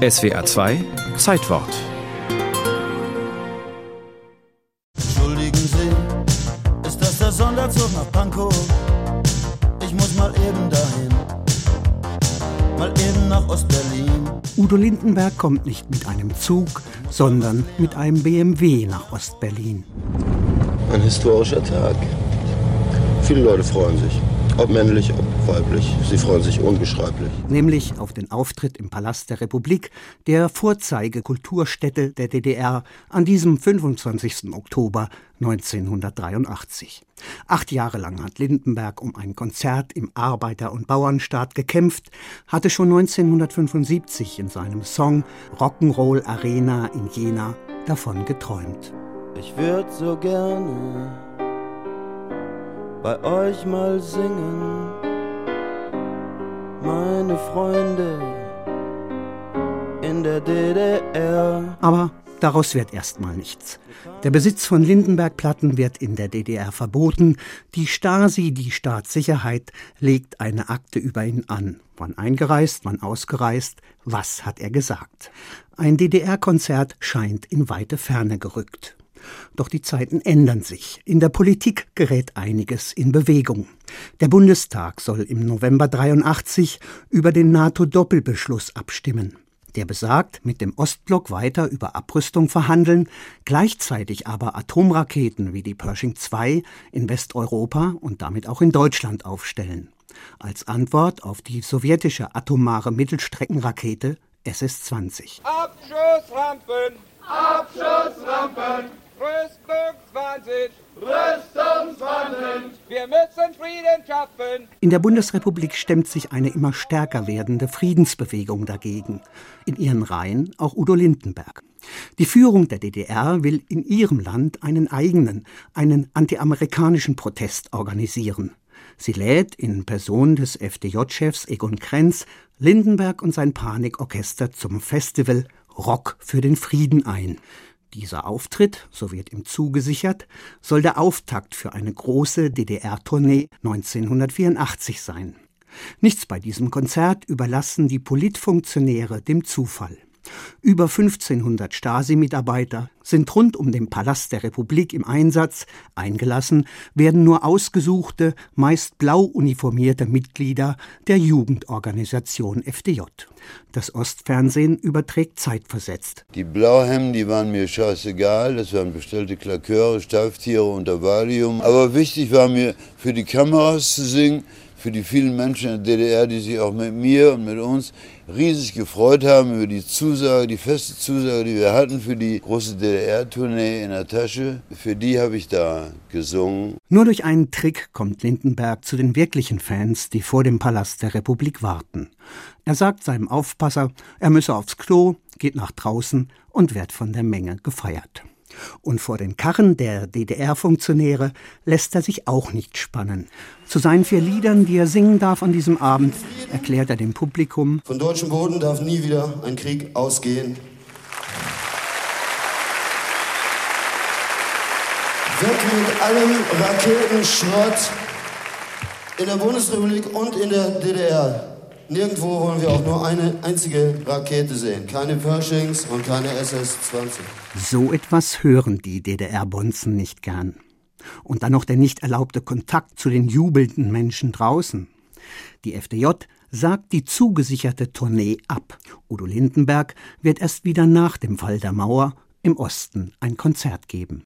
SWA 2 Zeitwort. Entschuldigen Sie, ist das der Sonderzug nach Pankow? Ich muss mal eben dahin, mal eben nach Ostberlin. Udo Lindenberg kommt nicht mit einem Zug, sondern mit einem BMW nach Ostberlin. Ein historischer Tag. Viele Leute freuen sich. Ob männlich, ob weiblich. Sie freuen sich unbeschreiblich. Nämlich auf den Auftritt im Palast der Republik, der Vorzeigekulturstätte der DDR, an diesem 25. Oktober 1983. Acht Jahre lang hat Lindenberg um ein Konzert im Arbeiter- und Bauernstaat gekämpft, hatte schon 1975 in seinem Song Rock'n'Roll Arena in Jena davon geträumt. Ich würde so gerne bei euch mal singen, meine Freunde in der DDR. Aber daraus wird erstmal nichts. Der Besitz von Lindenberg-Platten wird in der DDR verboten. Die Stasi, die Staatssicherheit, legt eine Akte über ihn an. Wann eingereist, wann ausgereist, was hat er gesagt? Ein DDR-Konzert scheint in weite Ferne gerückt. Doch die Zeiten ändern sich. In der Politik gerät einiges in Bewegung. Der Bundestag soll im November 83 über den NATO-Doppelbeschluss abstimmen. Der besagt, mit dem Ostblock weiter über Abrüstung verhandeln, gleichzeitig aber Atomraketen wie die Pershing II in Westeuropa und damit auch in Deutschland aufstellen. Als Antwort auf die sowjetische atomare Mittelstreckenrakete SS-20. Abschussrampen! Abschussrampen! Rüstungswahnsinn! Rüstungswahnsinn! Wir müssen Frieden schaffen! In der Bundesrepublik stemmt sich eine immer stärker werdende Friedensbewegung dagegen. In ihren Reihen auch Udo Lindenberg. Die Führung der DDR will in ihrem Land einen eigenen, einen antiamerikanischen Protest organisieren. Sie lädt in Person des FDJ-Chefs Egon Krenz Lindenberg und sein Panikorchester zum Festival Rock für den Frieden ein. Dieser Auftritt, so wird ihm zugesichert, soll der Auftakt für eine große DDR-Tournee 1984 sein. Nichts bei diesem Konzert überlassen die Politfunktionäre dem Zufall. Über 1500 Stasi-Mitarbeiter sind rund um den Palast der Republik im Einsatz, eingelassen werden nur ausgesuchte, meist blau uniformierte Mitglieder der Jugendorganisation FDJ. Das Ostfernsehen überträgt zeitversetzt. Die Blauhemden, die waren mir scheißegal, das waren bestellte Klaköre, Steiftiere unter Valium. Aber wichtig war mir, für die Kameras zu singen, für die vielen Menschen in der DDR, die sich auch mit mir und mit uns riesig gefreut haben über die Zusage, die feste Zusage, die wir hatten für die große DDR-Tournee in der Tasche. Für die habe ich da gesungen. Nur durch einen Trick kommt Lindenberg zu den wirklichen Fans, die vor dem Palast der Republik warten. Er sagt seinem Aufpasser, er müsse aufs Klo, geht nach draußen und wird von der Menge gefeiert. Und vor den Karren der DDR-Funktionäre lässt er sich auch nicht spannen. Zu seinen vier Liedern, die er singen darf an diesem Abend, erklärt er dem Publikum: Von deutschem Boden darf nie wieder ein Krieg ausgehen. Weg mit allem Raketenschrott in der Bundesrepublik und in der DDR. Nirgendwo wollen wir auch nur eine einzige Rakete sehen. Keine Pershings und keine SS-20. So etwas hören die DDR-Bonzen nicht gern. Und dann noch der nicht erlaubte Kontakt zu den jubelnden Menschen draußen. Die FDJ sagt die zugesicherte Tournee ab. Udo Lindenberg wird erst wieder nach dem Fall der Mauer im Osten ein Konzert geben.